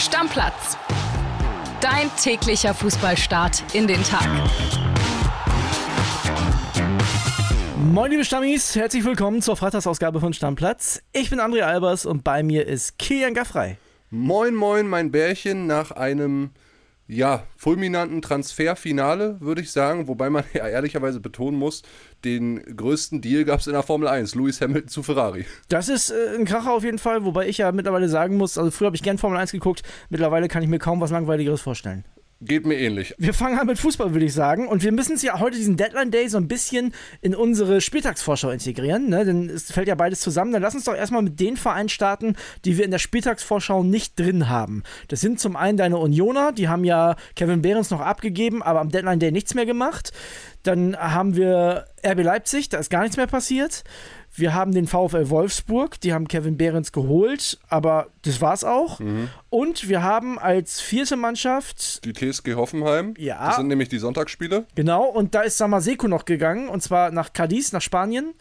Stammplatz. Dein täglicher Fußballstart in den Tag. Moin liebe Stammis, herzlich willkommen zur Freitagsausgabe von Stammplatz. Ich bin André Albers und bei mir ist Kilian Gaffrey. Moin moin mein Bärchen nach einem ja, fulminanten Transferfinale, würde ich sagen. Wobei man ja ehrlicherweise betonen muss, den größten Deal gab es in der Formel 1, Lewis Hamilton zu Ferrari. Das ist äh, ein Kracher auf jeden Fall, wobei ich ja mittlerweile sagen muss, also früher habe ich gern Formel 1 geguckt, mittlerweile kann ich mir kaum was Langweiligeres vorstellen. Geht mir ähnlich. Wir fangen an mit Fußball, würde ich sagen. Und wir müssen es ja heute diesen Deadline Day so ein bisschen in unsere Spieltagsvorschau integrieren, ne? denn es fällt ja beides zusammen. Dann lass uns doch erstmal mit den Vereinen starten, die wir in der Spieltagsvorschau nicht drin haben. Das sind zum einen deine Unioner, die haben ja Kevin Behrens noch abgegeben, aber am Deadline Day nichts mehr gemacht. Dann haben wir RB Leipzig, da ist gar nichts mehr passiert. Wir haben den VfL Wolfsburg, die haben Kevin Behrens geholt, aber das war's auch. Mhm. Und wir haben als vierte Mannschaft die TSG Hoffenheim. Ja. Das sind nämlich die Sonntagsspiele. Genau, und da ist Samaseko noch gegangen, und zwar nach Cadiz, nach Spanien.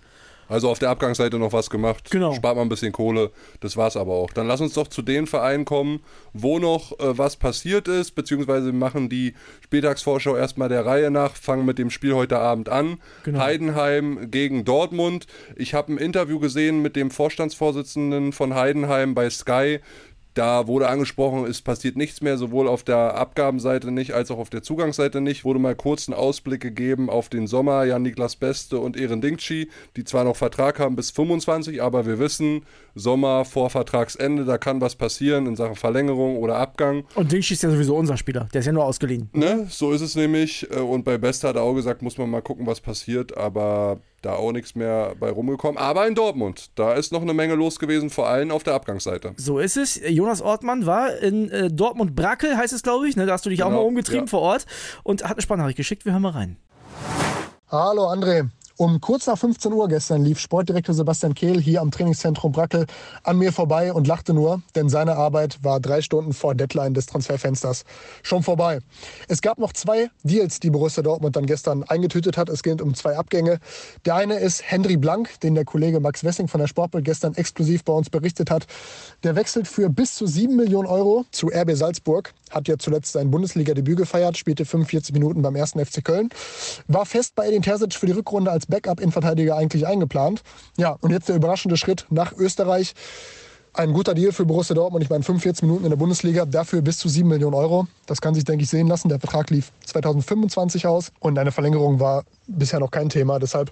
Also auf der Abgangsseite noch was gemacht. Genau. Spart man ein bisschen Kohle. Das war's aber auch. Dann lass uns doch zu den Vereinen kommen, wo noch äh, was passiert ist, beziehungsweise machen die Spieltagsvorschau erstmal der Reihe nach, fangen mit dem Spiel heute Abend an. Genau. Heidenheim gegen Dortmund. Ich habe ein Interview gesehen mit dem Vorstandsvorsitzenden von Heidenheim bei Sky. Da wurde angesprochen, es passiert nichts mehr, sowohl auf der Abgabenseite nicht als auch auf der Zugangsseite nicht. Wurde mal kurz einen Ausblick gegeben auf den Sommer. Jan-Niklas Beste und Ehren Dingchi, die zwar noch Vertrag haben bis 25, aber wir wissen, Sommer vor Vertragsende, da kann was passieren in Sachen Verlängerung oder Abgang. Und Dingchi ist ja sowieso unser Spieler, der ist ja nur ausgeliehen. Ne? So ist es nämlich. Und bei Beste hat er auch gesagt, muss man mal gucken, was passiert. Aber da auch nichts mehr bei rumgekommen. Aber in Dortmund, da ist noch eine Menge los gewesen, vor allem auf der Abgangsseite. So ist es. Jonas Ortmann war in äh, Dortmund-Brackel, heißt es, glaube ich. Ne? Da hast du dich genau, auch mal umgetrieben ja. vor Ort und hat eine Sprachnachricht geschickt. Wir hören mal rein. Hallo André, um kurz nach 15 Uhr gestern lief Sportdirektor Sebastian Kehl hier am Trainingszentrum Brackel an mir vorbei und lachte nur, denn seine Arbeit war drei Stunden vor Deadline des Transferfensters schon vorbei. Es gab noch zwei Deals, die Borussia Dortmund dann gestern eingetütet hat. Es geht um zwei Abgänge. Der eine ist Henry Blank, den der Kollege Max Wessing von der Sportbild gestern exklusiv bei uns berichtet hat. Der wechselt für bis zu 7 Millionen Euro zu RB Salzburg hat ja zuletzt sein Bundesliga-Debüt gefeiert, spielte 45 Minuten beim ersten FC Köln, war fest bei Edin Terzic für die Rückrunde als Backup-Innenverteidiger eigentlich eingeplant. Ja, und jetzt der überraschende Schritt nach Österreich. Ein guter Deal für Borussia Dortmund. Ich meine, 45 Minuten in der Bundesliga, dafür bis zu 7 Millionen Euro. Das kann sich, denke ich, sehen lassen. Der Vertrag lief 2025 aus und eine Verlängerung war bisher noch kein Thema. Deshalb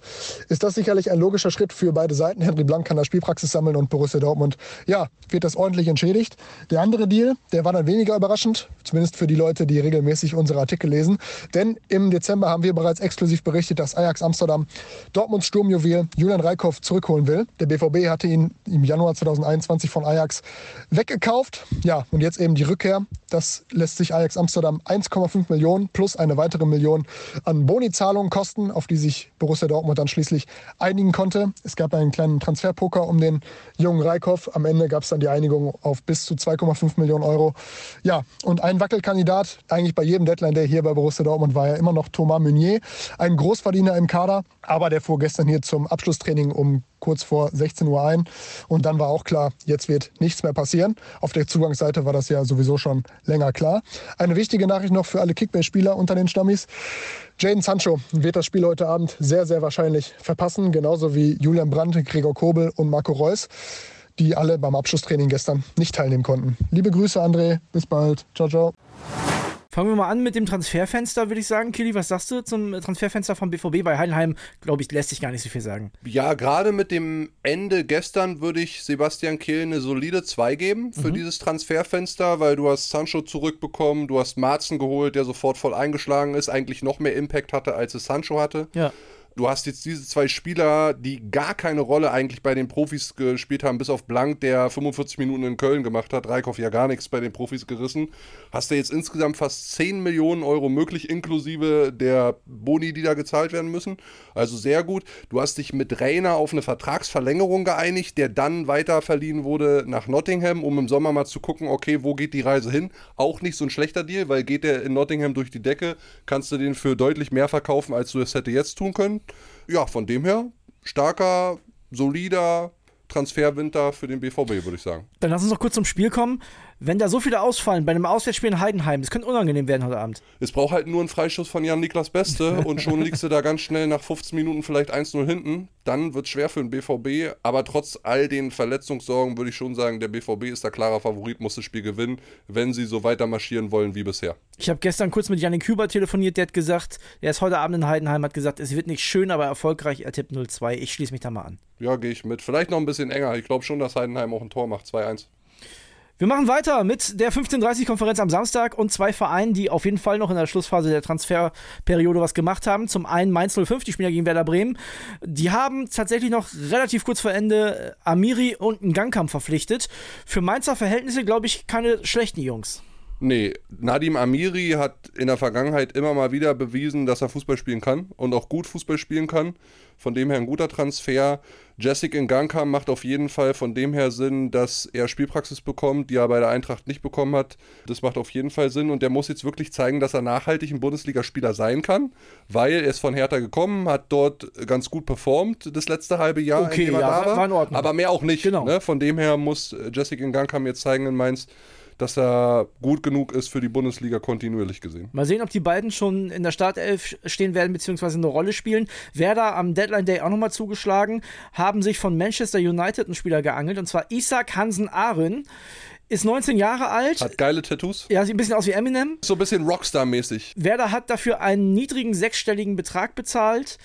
ist das sicherlich ein logischer Schritt für beide Seiten. Henry Blank kann da Spielpraxis sammeln und Borussia Dortmund, ja, wird das ordentlich entschädigt. Der andere Deal, der war dann weniger überraschend, zumindest für die Leute, die regelmäßig unsere Artikel lesen. Denn im Dezember haben wir bereits exklusiv berichtet, dass Ajax Amsterdam Dortmunds Sturmjuwel Julian Reikhoff zurückholen will. Der BVB hatte ihn im Januar 2021 von Ajax weggekauft. Ja, und jetzt eben die Rückkehr. Das lässt sich Ajax Amsterdam 1,5 Millionen plus eine weitere Million an Bonizahlungen kosten auf die sich Borussia Dortmund dann schließlich einigen konnte. Es gab einen kleinen Transferpoker um den jungen Reikhoff. Am Ende gab es dann die Einigung auf bis zu 2,5 Millionen Euro. Ja, und ein Wackelkandidat, eigentlich bei jedem Deadline Day hier bei Borussia Dortmund, war ja immer noch Thomas Meunier, ein Großverdiener im Kader. Aber der fuhr gestern hier zum Abschlusstraining um kurz vor 16 Uhr ein. Und dann war auch klar, jetzt wird nichts mehr passieren. Auf der Zugangsseite war das ja sowieso schon länger klar. Eine wichtige Nachricht noch für alle Kickbase-Spieler unter den Stammis. Jaden Sancho wird das Spiel heute Abend sehr, sehr wahrscheinlich verpassen, genauso wie Julian Brandt, Gregor Kobel und Marco Reus, die alle beim Abschlusstraining gestern nicht teilnehmen konnten. Liebe Grüße, André. Bis bald. Ciao, ciao. Fangen wir mal an mit dem Transferfenster, würde ich sagen. Kili, was sagst du zum Transferfenster vom BVB? Bei Heidenheim, glaube ich, lässt sich gar nicht so viel sagen. Ja, gerade mit dem Ende gestern würde ich Sebastian Kehl eine solide 2 geben für mhm. dieses Transferfenster, weil du hast Sancho zurückbekommen, du hast Marzen geholt, der sofort voll eingeschlagen ist, eigentlich noch mehr Impact hatte, als es Sancho hatte. Ja du hast jetzt diese zwei Spieler, die gar keine Rolle eigentlich bei den Profis gespielt haben, bis auf Blank, der 45 Minuten in Köln gemacht hat, Reikhoff ja gar nichts bei den Profis gerissen. Hast du jetzt insgesamt fast 10 Millionen Euro möglich, inklusive der Boni, die da gezahlt werden müssen. Also sehr gut. Du hast dich mit Rainer auf eine Vertragsverlängerung geeinigt, der dann weiter verliehen wurde nach Nottingham, um im Sommer mal zu gucken, okay, wo geht die Reise hin? Auch nicht so ein schlechter Deal, weil geht der in Nottingham durch die Decke, kannst du den für deutlich mehr verkaufen, als du es hätte jetzt tun können ja, von dem her, starker, solider Transferwinter für den BVB, würde ich sagen. Dann lass uns noch kurz zum Spiel kommen. Wenn da so viele ausfallen bei einem Auswärtsspiel in Heidenheim, das könnte unangenehm werden heute Abend. Es braucht halt nur einen Freischuss von Jan-Niklas Beste und schon liegst du da ganz schnell nach 15 Minuten vielleicht 1-0 hinten. Dann wird es schwer für den BVB, aber trotz all den Verletzungssorgen würde ich schon sagen, der BVB ist der klarer Favorit, muss das Spiel gewinnen, wenn sie so weiter marschieren wollen wie bisher. Ich habe gestern kurz mit Janik Hüber telefoniert, der hat gesagt, er ist heute Abend in Heidenheim, hat gesagt, es wird nicht schön, aber erfolgreich, er tippt 0-2. Ich schließe mich da mal an. Ja, gehe ich mit. Vielleicht noch ein bisschen enger. Ich glaube schon, dass Heidenheim auch ein Tor macht. 2-1. Wir machen weiter mit der 15:30-Konferenz am Samstag und zwei Vereinen, die auf jeden Fall noch in der Schlussphase der Transferperiode was gemacht haben. Zum einen Mainz 05, die spielen ja gegen Werder Bremen. Die haben tatsächlich noch relativ kurz vor Ende Amiri und einen Gangkampf verpflichtet. Für Mainzer Verhältnisse, glaube ich, keine schlechten Jungs. Nee, Nadim Amiri hat in der Vergangenheit immer mal wieder bewiesen, dass er Fußball spielen kann und auch gut Fußball spielen kann. Von dem her ein guter Transfer. Jessic Nganka macht auf jeden Fall von dem her Sinn, dass er Spielpraxis bekommt, die er bei der Eintracht nicht bekommen hat. Das macht auf jeden Fall Sinn und der muss jetzt wirklich zeigen, dass er nachhaltig ein Bundesligaspieler sein kann, weil er ist von Hertha gekommen, hat dort ganz gut performt das letzte halbe Jahr, okay, in dem er ja, da war, war in Ordnung. aber mehr auch nicht. Genau. Ne? Von dem her muss Jessic Nganka mir zeigen in Mainz, dass er gut genug ist für die Bundesliga kontinuierlich gesehen. Mal sehen, ob die beiden schon in der Startelf stehen werden, beziehungsweise eine Rolle spielen. Werder am Deadline Day auch nochmal zugeschlagen, haben sich von Manchester United einen Spieler geangelt, und zwar Isaac Hansen Aren. Ist 19 Jahre alt. Hat geile Tattoos. Ja, sieht ein bisschen aus wie Eminem. So ein bisschen Rockstar-mäßig. Werder hat dafür einen niedrigen sechsstelligen Betrag bezahlt.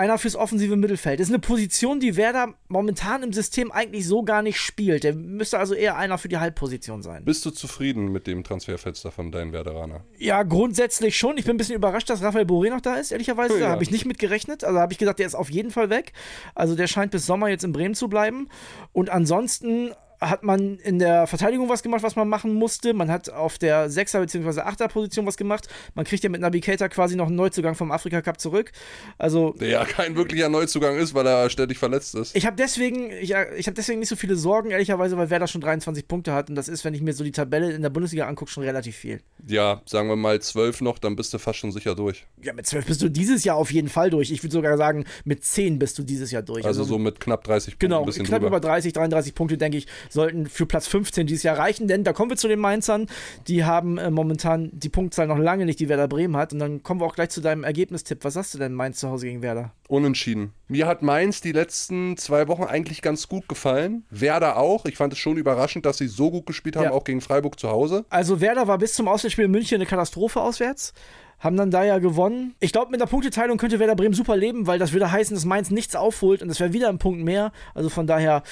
Einer fürs offensive Mittelfeld. Das ist eine Position, die Werder momentan im System eigentlich so gar nicht spielt. Der müsste also eher einer für die Halbposition sein. Bist du zufrieden mit dem Transferfenster von deinen Werderaner? Ja, grundsätzlich schon. Ich bin ein bisschen überrascht, dass Raphael Boré noch da ist, ehrlicherweise. Ja. Da habe ich nicht mit gerechnet. Also habe ich gesagt, der ist auf jeden Fall weg. Also der scheint bis Sommer jetzt in Bremen zu bleiben. Und ansonsten hat man in der Verteidigung was gemacht, was man machen musste. Man hat auf der 6er bzw. 8er Position was gemacht. Man kriegt ja mit Nabi Keita quasi noch einen Neuzugang vom Afrika Cup zurück. Also Der ja kein wirklicher Neuzugang ist, weil er ständig verletzt ist. ich habe deswegen, ich, ich habe deswegen nicht so viele Sorgen, ehrlicherweise, weil Werder schon 23 Punkte hat. Und das ist, wenn ich mir so die Tabelle in der Bundesliga angucke, schon relativ viel. Ja, sagen wir mal zwölf noch, dann bist du fast schon sicher durch. Ja, mit 12 bist du dieses Jahr auf jeden Fall durch. Ich würde sogar sagen, mit 10 bist du dieses Jahr durch. Also so mit knapp 30 Punkten, Genau, ein bisschen knapp drüber. über 30, 33 Punkte, denke ich, sollten für Platz 15 dieses Jahr reichen, denn da kommen wir zu den Mainzern. Die haben äh, momentan die Punktzahl noch lange nicht, die Werder Bremen hat. Und dann kommen wir auch gleich zu deinem Ergebnistipp. Was sagst du denn, Mainz zu Hause gegen Werder? Unentschieden. Mir hat Mainz die letzten zwei Wochen eigentlich ganz gut gefallen. Werder auch. Ich fand es schon überraschend, dass sie so gut gespielt haben, Ja. auch gegen Freiburg zu Hause. Also Werder war bis zum Auswärtsspiel in München eine Katastrophe auswärts. Haben dann da ja gewonnen. Ich glaube, mit der Punkteteilung könnte Werder Bremen super leben, weil das würde heißen, dass Mainz nichts aufholt und es wäre wieder ein Punkt mehr. Also von daher,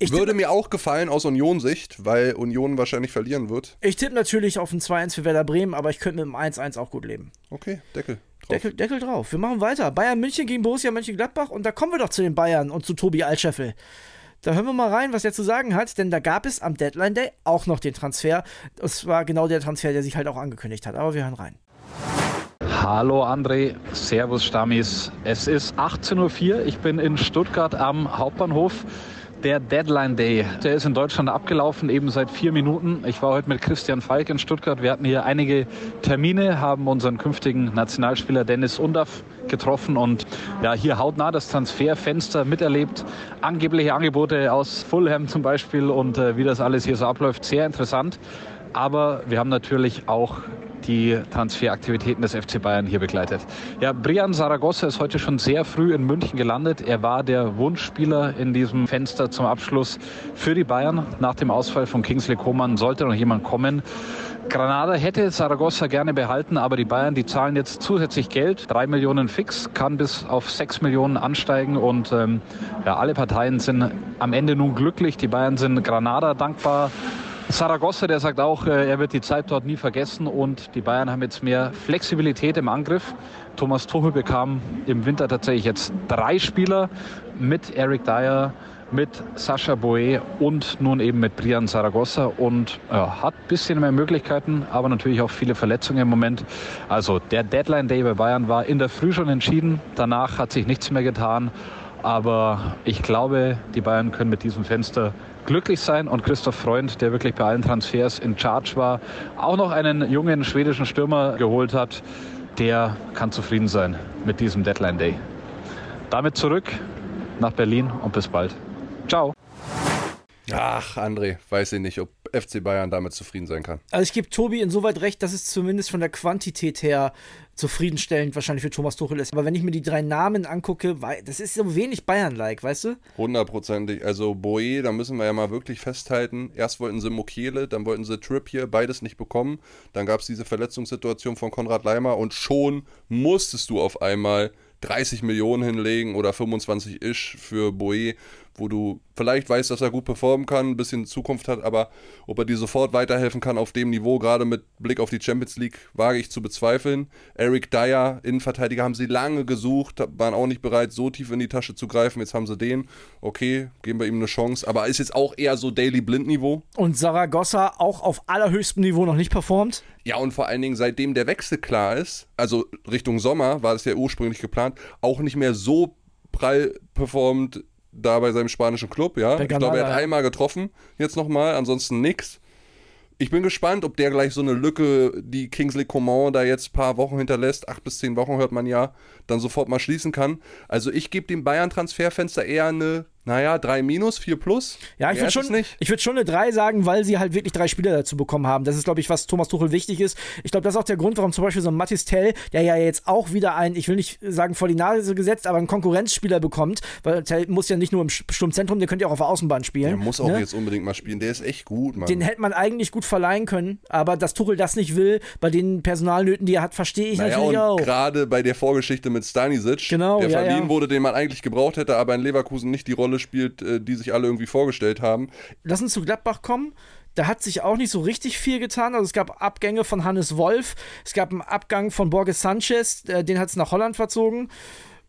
ich Würde tippe, mir auch gefallen aus Union-Sicht, weil Union wahrscheinlich verlieren wird. ich tippe natürlich auf ein 2-1 für Werder Bremen, aber ich könnte mit einem 1-1 auch gut leben. Okay, Deckel. Drauf. Deckel, Deckel drauf. Wir machen weiter. Bayern München gegen Borussia Mönchengladbach und da kommen wir doch zu den Bayern und zu Tobi Altscheffel. Da hören wir mal rein, was er zu sagen hat, denn da gab es am Deadline Day auch noch den Transfer. Das war genau der Transfer, der sich halt auch angekündigt hat. Aber wir hören rein. Hallo André, Servus Stammis. Es ist 18.04 Uhr, ich bin in Stuttgart am Hauptbahnhof. Der Deadline Day, der ist in Deutschland abgelaufen, eben seit vier Minuten. Ich war heute mit Christian Falk in Stuttgart. Wir hatten hier einige Termine, haben unseren künftigen Nationalspieler Dennis Undaff getroffen und ja, hier hautnah das Transferfenster miterlebt. Angebliche Angebote aus Fulham zum Beispiel und äh, wie das alles hier so abläuft, sehr interessant. Aber wir haben natürlich auch die Transferaktivitäten des FC Bayern hier begleitet. Ja, Brian Saragossa ist heute schon sehr früh in München gelandet. Er war der Wunschspieler in diesem Fenster zum Abschluss für die Bayern. Nach dem Ausfall von Kingsley Coman sollte noch jemand kommen. Granada hätte Saragossa gerne behalten, aber die Bayern, die zahlen jetzt zusätzlich Geld. Drei Millionen fix, kann bis auf sechs Millionen ansteigen und ähm, ja, alle Parteien sind am Ende nun glücklich. Die Bayern sind Granada dankbar. Saragossa, der sagt auch, äh, er wird die Zeit dort nie vergessen und die Bayern haben jetzt mehr Flexibilität im Angriff. Thomas Tuchel bekam im Winter tatsächlich jetzt drei Spieler mit Eric Dyer, mit Sascha Boe und nun eben mit Brian Saragossa und ja, hat ein bisschen mehr Möglichkeiten, aber natürlich auch viele Verletzungen im Moment. Also der Deadline Day bei Bayern war in der Früh schon entschieden, danach hat sich nichts mehr getan. Aber ich glaube, die Bayern können mit diesem Fenster glücklich sein und Christoph Freund, der wirklich bei allen Transfers in Charge war, auch noch einen jungen schwedischen Stürmer geholt hat, der kann zufrieden sein mit diesem Deadline Day. Damit zurück nach Berlin und bis bald. Ciao. Ach, André, weiß ich nicht, ob FC Bayern damit zufrieden sein kann. Also ich gebe Tobi insoweit recht, dass es zumindest von der Quantität her zufriedenstellend wahrscheinlich für Thomas Tuchel ist. Aber wenn ich mir die drei Namen angucke, das ist so wenig Bayern-like, weißt du? Hundertprozentig. Also Boe, da müssen wir ja mal wirklich festhalten. Erst wollten sie Mokele, dann wollten sie Trip hier, beides nicht bekommen. Dann gab es diese Verletzungssituation von Konrad Leimer und schon musstest du auf einmal 30 Millionen hinlegen oder 25 ish für Boe, wo du vielleicht weißt, dass er gut performen kann, ein bisschen Zukunft hat, aber ob er dir sofort weiterhelfen kann auf dem Niveau, gerade mit Blick auf die Champions League, wage ich zu bezweifeln. Eric Dyer, Innenverteidiger, haben sie lange gesucht, waren auch nicht bereit, so tief in die Tasche zu greifen. Jetzt haben sie den. Okay, geben wir ihm eine Chance, aber ist jetzt auch eher so Daily Blind-Niveau. Und Saragossa auch auf allerhöchstem Niveau noch nicht performt? Ja, und vor allen Dingen, seitdem der Wechsel klar ist, also Richtung Sommer war es ja ursprünglich geplant, auch nicht mehr so prall performt da bei seinem spanischen Club, ja. ich glaube, er hat einmal getroffen, jetzt nochmal, ansonsten nix. Ich bin gespannt, ob der gleich so eine Lücke, die Kingsley Coman da jetzt ein paar Wochen hinterlässt, acht bis zehn Wochen hört man ja, dann sofort mal schließen kann. Also ich gebe dem Bayern-Transferfenster eher eine naja, 3 minus, 4 plus. Ja, ich würde schon, würd schon eine 3 sagen, weil sie halt wirklich drei Spieler dazu bekommen haben. Das ist, glaube ich, was Thomas Tuchel wichtig ist. Ich glaube, das ist auch der Grund, warum zum Beispiel so ein Mathis Tell, der ja jetzt auch wieder ein, ich will nicht sagen vor die Nase gesetzt, aber einen Konkurrenzspieler bekommt, weil Tell muss ja nicht nur im Sturmzentrum, der könnte ja auch auf der Außenbahn spielen. Der muss auch ne? jetzt unbedingt mal spielen. Der ist echt gut, Mann. Den hätte man eigentlich gut verleihen können, aber dass Tuchel das nicht will, bei den Personalnöten, die er hat, verstehe ich naja, natürlich auch. Gerade bei der Vorgeschichte mit Stanisic, genau, der ja, verliehen ja. wurde, den man eigentlich gebraucht hätte, aber in Leverkusen nicht die Rolle spielt, äh, die die sich alle irgendwie vorgestellt haben. Lass uns zu Gladbach kommen. Da hat sich auch nicht so richtig viel getan. Also es gab Abgänge von Hannes Wolf, es gab einen Abgang von Borges Sanchez, äh, den hat es nach Holland verzogen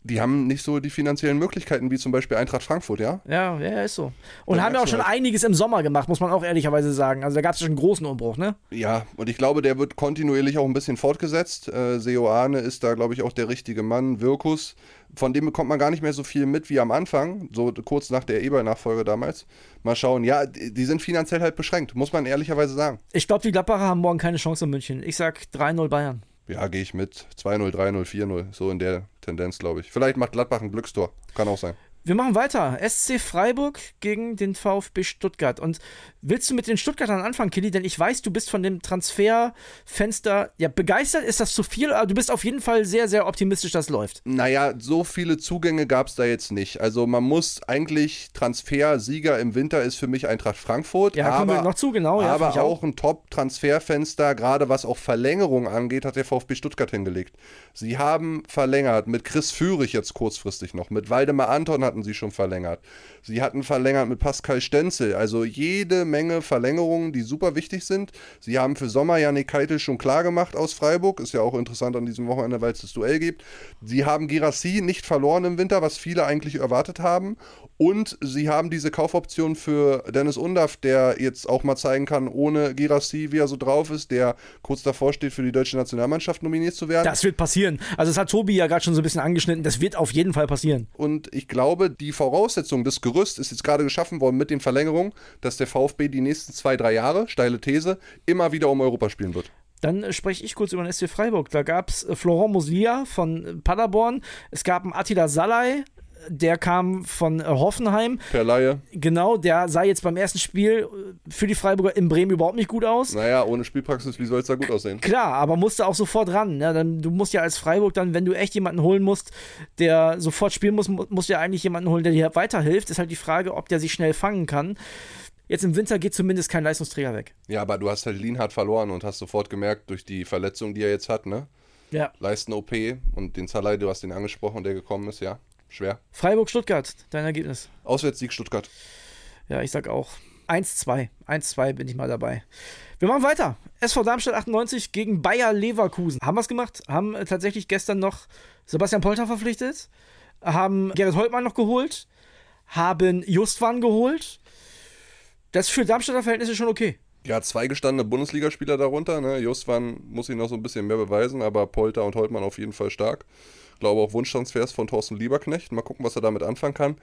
die haben nicht so die finanziellen Möglichkeiten wie zum Beispiel Eintracht Frankfurt, ja? Ja, ja, ist so. Und haben ja auch schon halt. einiges im Sommer gemacht, muss man auch ehrlicherweise sagen. Also da gab es schon einen großen Umbruch, ne? Ja, und ich glaube, der wird kontinuierlich auch ein bisschen fortgesetzt. Äh, Seoane ist da, glaube ich, auch der richtige Mann. Wirkus, von dem bekommt man gar nicht mehr so viel mit wie am Anfang, so kurz nach der Eber-Nachfolge damals. Mal schauen. Ja, die sind finanziell halt beschränkt, muss man ehrlicherweise sagen. Ich glaube, die Gladbacher haben morgen keine Chance in München. Ich sag 3-0 Bayern. Ja, gehe ich mit. 2-0, 3-0, 4-0. So in der Tendenz, glaube ich. Vielleicht macht Gladbach ein Glückstor. Kann auch sein. Wir machen weiter. SC Freiburg gegen den VfB Stuttgart. Und willst du mit den Stuttgartern anfangen, Kili? Denn ich weiß, du bist von dem Transferfenster ja begeistert. Ist das zu viel? Aber du bist auf jeden Fall sehr, sehr optimistisch, dass es läuft. Naja, so viele Zugänge gab es da jetzt nicht. Also man muss eigentlich Transfersieger im Winter ist für mich Eintracht Frankfurt. Ja, aber, kommen wir noch zu, genau. Ja, aber auch, auch ein Top-Transferfenster, gerade was auch Verlängerung angeht, hat der VfB Stuttgart hingelegt. Sie haben verlängert mit Chris Führig jetzt kurzfristig noch, mit Waldemar Anton hat hatten sie schon verlängert. Sie hatten verlängert mit Pascal Stenzel. Also jede Menge Verlängerungen, die super wichtig sind. Sie haben für Sommer Janik Keitel schon klar gemacht aus Freiburg. Ist ja auch interessant an diesem Wochenende, weil es das Duell gibt. Sie haben Girassi nicht verloren im Winter, was viele eigentlich erwartet haben. Und sie haben diese Kaufoption für Dennis Undaff, der jetzt auch mal zeigen kann, ohne Girassi, wie er so drauf ist, der kurz davor steht, für die deutsche Nationalmannschaft nominiert zu werden. Das wird passieren. Also, das hat Tobi ja gerade schon so ein bisschen angeschnitten. Das wird auf jeden Fall passieren. Und ich glaube, die Voraussetzung des Gerüst ist jetzt gerade geschaffen worden mit den Verlängerungen, dass der VfB die nächsten zwei, drei Jahre, steile These, immer wieder um Europa spielen wird. Dann äh, spreche ich kurz über den SC Freiburg. Da gab es äh, Florent Muslia von Paderborn. Es gab einen Attila Salai der kam von äh, Hoffenheim. Per Laie. Genau, der sah jetzt beim ersten Spiel äh, für die Freiburger in Bremen überhaupt nicht gut aus. Naja, ohne Spielpraxis, wie soll es da gut aussehen? Klar, aber musste auch sofort ran. Ne? Dann, du musst ja als Freiburg dann, wenn du echt jemanden holen musst, der sofort spielen muss, musst du ja eigentlich jemanden holen, der dir weiterhilft. Ist halt die Frage, ob der sich schnell fangen kann. Jetzt im Winter geht zumindest kein Leistungsträger weg. Ja, aber du hast halt Lienhardt verloren und hast sofort gemerkt, durch die Verletzung, die er jetzt hat, ne? Ja. Leisten-OP und den Salai, du hast den angesprochen, der gekommen ist, ja. Schwer. Freiburg-Stuttgart, dein Ergebnis. Auswärtssieg Stuttgart. Ja, ich sag auch 1-2. 1-2 bin ich mal dabei. Wir machen weiter. SV Darmstadt 98 gegen Bayer Leverkusen. Haben wir es gemacht? Haben äh, tatsächlich gestern noch Sebastian Polter verpflichtet. Haben Gerrit Holtmann noch geholt. Haben Justwan geholt. Das ist für Darmstädter Verhältnisse schon okay. Ja, zwei gestandene Bundesligaspieler darunter. Ne? Justwan muss sich noch so ein bisschen mehr beweisen, aber Polter und Holtmann auf jeden Fall stark glaube auch Wunschtransfers von Thorsten Lieberknecht. Mal gucken, was er damit anfangen kann.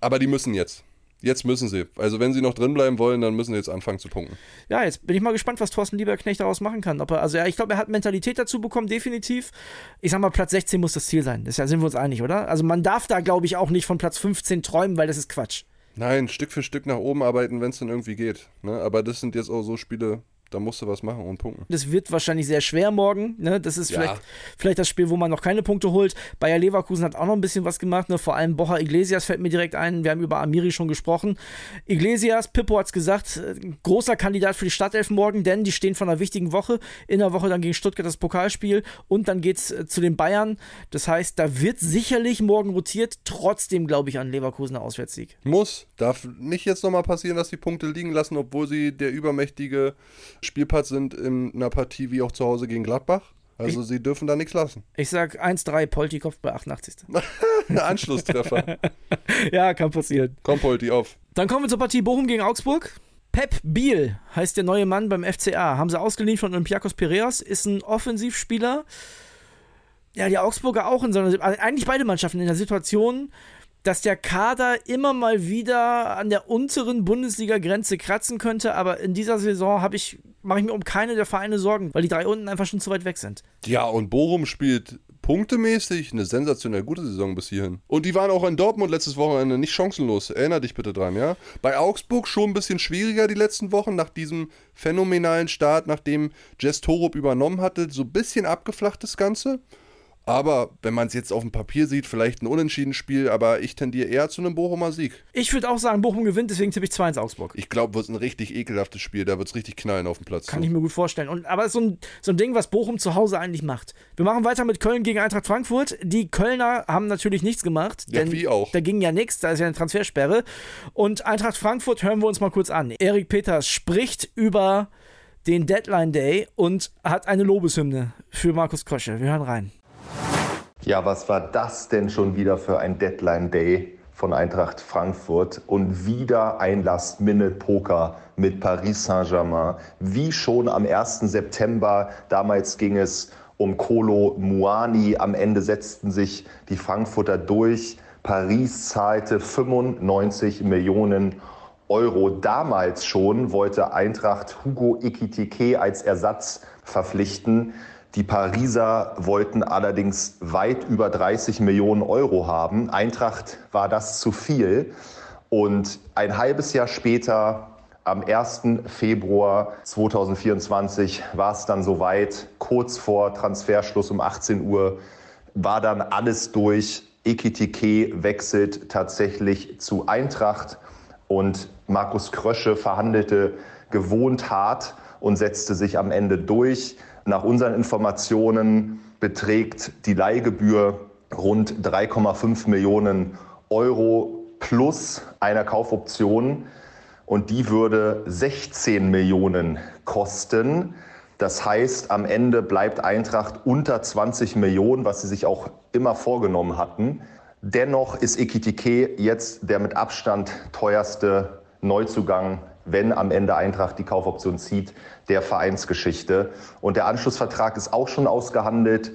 Aber die müssen jetzt. Jetzt müssen sie. Also wenn sie noch drin bleiben wollen, dann müssen sie jetzt anfangen zu punkten. Ja, jetzt bin ich mal gespannt, was Thorsten Lieberknecht daraus machen kann. Ob er, also ja, ich glaube, er hat Mentalität dazu bekommen, definitiv. Ich sag mal, Platz 16 muss das Ziel sein. Das sind wir uns einig, oder? Also man darf da, glaube ich, auch nicht von Platz 15 träumen, weil das ist Quatsch. Nein, Stück für Stück nach oben arbeiten, wenn es dann irgendwie geht. Ne? Aber das sind jetzt auch so Spiele, da musst du was machen und punkten. Das wird wahrscheinlich sehr schwer morgen. Ne? Das ist Ja. vielleicht, vielleicht das Spiel, wo man noch keine Punkte holt. Bayer Leverkusen hat auch noch ein bisschen was gemacht. Ne? Vor allem Bocha Iglesias fällt mir direkt ein. Wir haben über Amiri schon gesprochen. Iglesias, Pippo hat es gesagt, äh, großer Kandidat für die Startelf morgen, denn die stehen vor einer wichtigen Woche. In der Woche dann gegen Stuttgart das Pokalspiel und dann geht es zu den Bayern. Das heißt, da wird sicherlich morgen rotiert. Trotzdem glaube ich an Leverkusener Auswärtssieg. Muss. Darf nicht jetzt nochmal passieren, dass die Punkte liegen lassen, obwohl sie der übermächtige Spielpart sind in einer Partie wie auch zu Hause gegen Gladbach. Also sie dürfen da nichts lassen. Ich sag 1-3, Polti Kopf bei 88. Anschlusstreffer. ja, kann passieren. Komm, Polti, auf. Dann kommen wir zur Partie Bochum gegen Augsburg. Pep Biel heißt der neue Mann beim FCA. Haben sie ausgeliehen von Olympiakos Piraeus. Ist ein Offensivspieler. Ja, die Augsburger auch in so einer, also eigentlich beide Mannschaften in der Situation, dass der Kader immer mal wieder an der unteren Bundesliga-Grenze kratzen könnte. Aber in dieser Saison habe ich, mache ich mir um keine der Vereine Sorgen, weil die drei unten einfach schon zu weit weg sind. Ja, und Bochum spielt punktemäßig eine sensationell gute Saison bis hierhin. Und die waren auch in Dortmund letztes Wochenende nicht chancenlos. Erinner dich bitte dran, ja? Bei Augsburg schon ein bisschen schwieriger die letzten Wochen nach diesem phänomenalen Start, nachdem Jess Torup übernommen hatte. So ein bisschen abgeflacht das Ganze. Aber wenn man es jetzt auf dem Papier sieht, vielleicht ein unentschieden Spiel, aber ich tendiere eher zu einem Bochumer Sieg. Ich würde auch sagen, Bochum gewinnt, deswegen tippe ich 2 ins Augsburg. Ich glaube, wird ein richtig ekelhaftes Spiel. Da wird es richtig knallen auf dem Platz. Kann ich mir gut vorstellen. Und, aber es ist so ein, so ein Ding, was Bochum zu Hause eigentlich macht. Wir machen weiter mit Köln gegen Eintracht Frankfurt. Die Kölner haben natürlich nichts gemacht. Ja, denn wie auch. Da ging ja nichts, da ist ja eine Transfersperre. Und Eintracht Frankfurt hören wir uns mal kurz an. Erik Peters spricht über den Deadline Day und hat eine Lobeshymne für Markus Krösche. Wir hören rein. Ja, was war das denn schon wieder für ein Deadline Day von Eintracht Frankfurt und wieder ein Last-Minute-Poker mit Paris Saint-Germain. Wie schon am 1. September, damals ging es um Kolo Muani. Am Ende setzten sich die Frankfurter durch. Paris zahlte 95 Millionen Euro. Damals schon wollte Eintracht Hugo Ekitike als Ersatz verpflichten. Die Pariser wollten allerdings weit über 30 Millionen Euro haben. Eintracht war das zu viel. Und ein halbes Jahr später, am 1. Februar 2024, war es dann soweit. Kurz vor Transferschluss um 18 Uhr war dann alles durch. Ekitike wechselt tatsächlich zu Eintracht und Markus Krösche verhandelte gewohnt hart und setzte sich am Ende durch. Nach unseren Informationen beträgt die Leihgebühr rund 3,5 Millionen Euro plus einer Kaufoption und die würde 16 Millionen kosten. Das heißt, am Ende bleibt Eintracht unter 20 Millionen, was sie sich auch immer vorgenommen hatten. Dennoch ist Ekitike jetzt der mit Abstand teuerste Neuzugang, wenn am Ende Eintracht die Kaufoption zieht, der Vereinsgeschichte. Und der Anschlussvertrag ist auch schon ausgehandelt.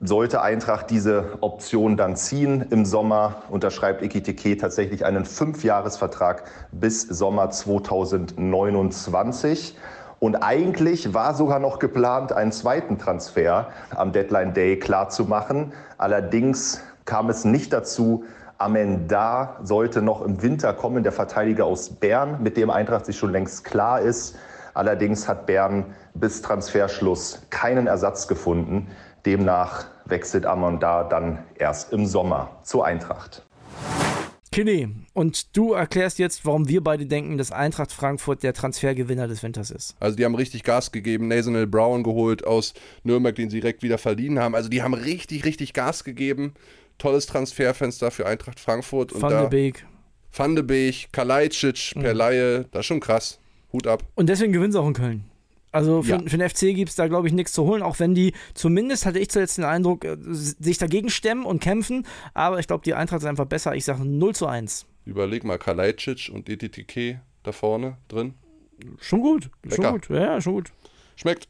Sollte Eintracht diese Option dann ziehen im Sommer, unterschreibt Ekitike tatsächlich einen Fünfjahresvertrag bis Sommer 2029. Und eigentlich war sogar noch geplant, einen zweiten Transfer am Deadline Day klarzumachen. Allerdings kam es nicht dazu. Amenda sollte noch im Winter kommen, der Verteidiger aus Bern, mit dem Eintracht sich schon längst klar ist. Allerdings hat Bern bis Transferschluss keinen Ersatz gefunden. Demnach wechselt Amanda dann erst im Sommer zur Eintracht. Kini, und du erklärst jetzt, warum wir beide denken, dass Eintracht Frankfurt der Transfergewinner des Winters ist. Also die haben richtig Gas gegeben, Nathaniel Brown geholt aus Nürnberg, den sie direkt wieder verliehen haben. Also die haben richtig, richtig Gas gegeben. Tolles Transferfenster für Eintracht Frankfurt. Und Van de da Beek. Van de Beek, Kalajdzic per Laie, das ist schon krass. Hut ab. Und deswegen gewinnen sie auch in Köln. Also für, Ja. für den FC gibt es da, glaube ich, nichts zu holen, auch wenn die zumindest, hatte ich zuletzt den Eindruck, äh, sich dagegen stemmen und kämpfen. Aber ich glaube, die Eintracht ist einfach besser. Ich sage 0 zu 1. Überleg mal, Kalajdzic und ETTK da vorne drin. Schon gut. Lecker. Schon gut. Ja, ja, schon gut. Schmeckt.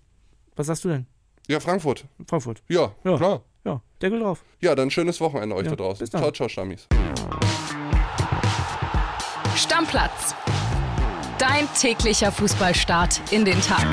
Was sagst du denn? Ja, Frankfurt. Frankfurt. Ja, Ja. klar. Ja, Deckel drauf. Ja, dann schönes Wochenende euch Ja, da draußen. bis dann. Ciao, ciao, Stammis. Stammplatz. Dein täglicher Fußballstart in den Tag.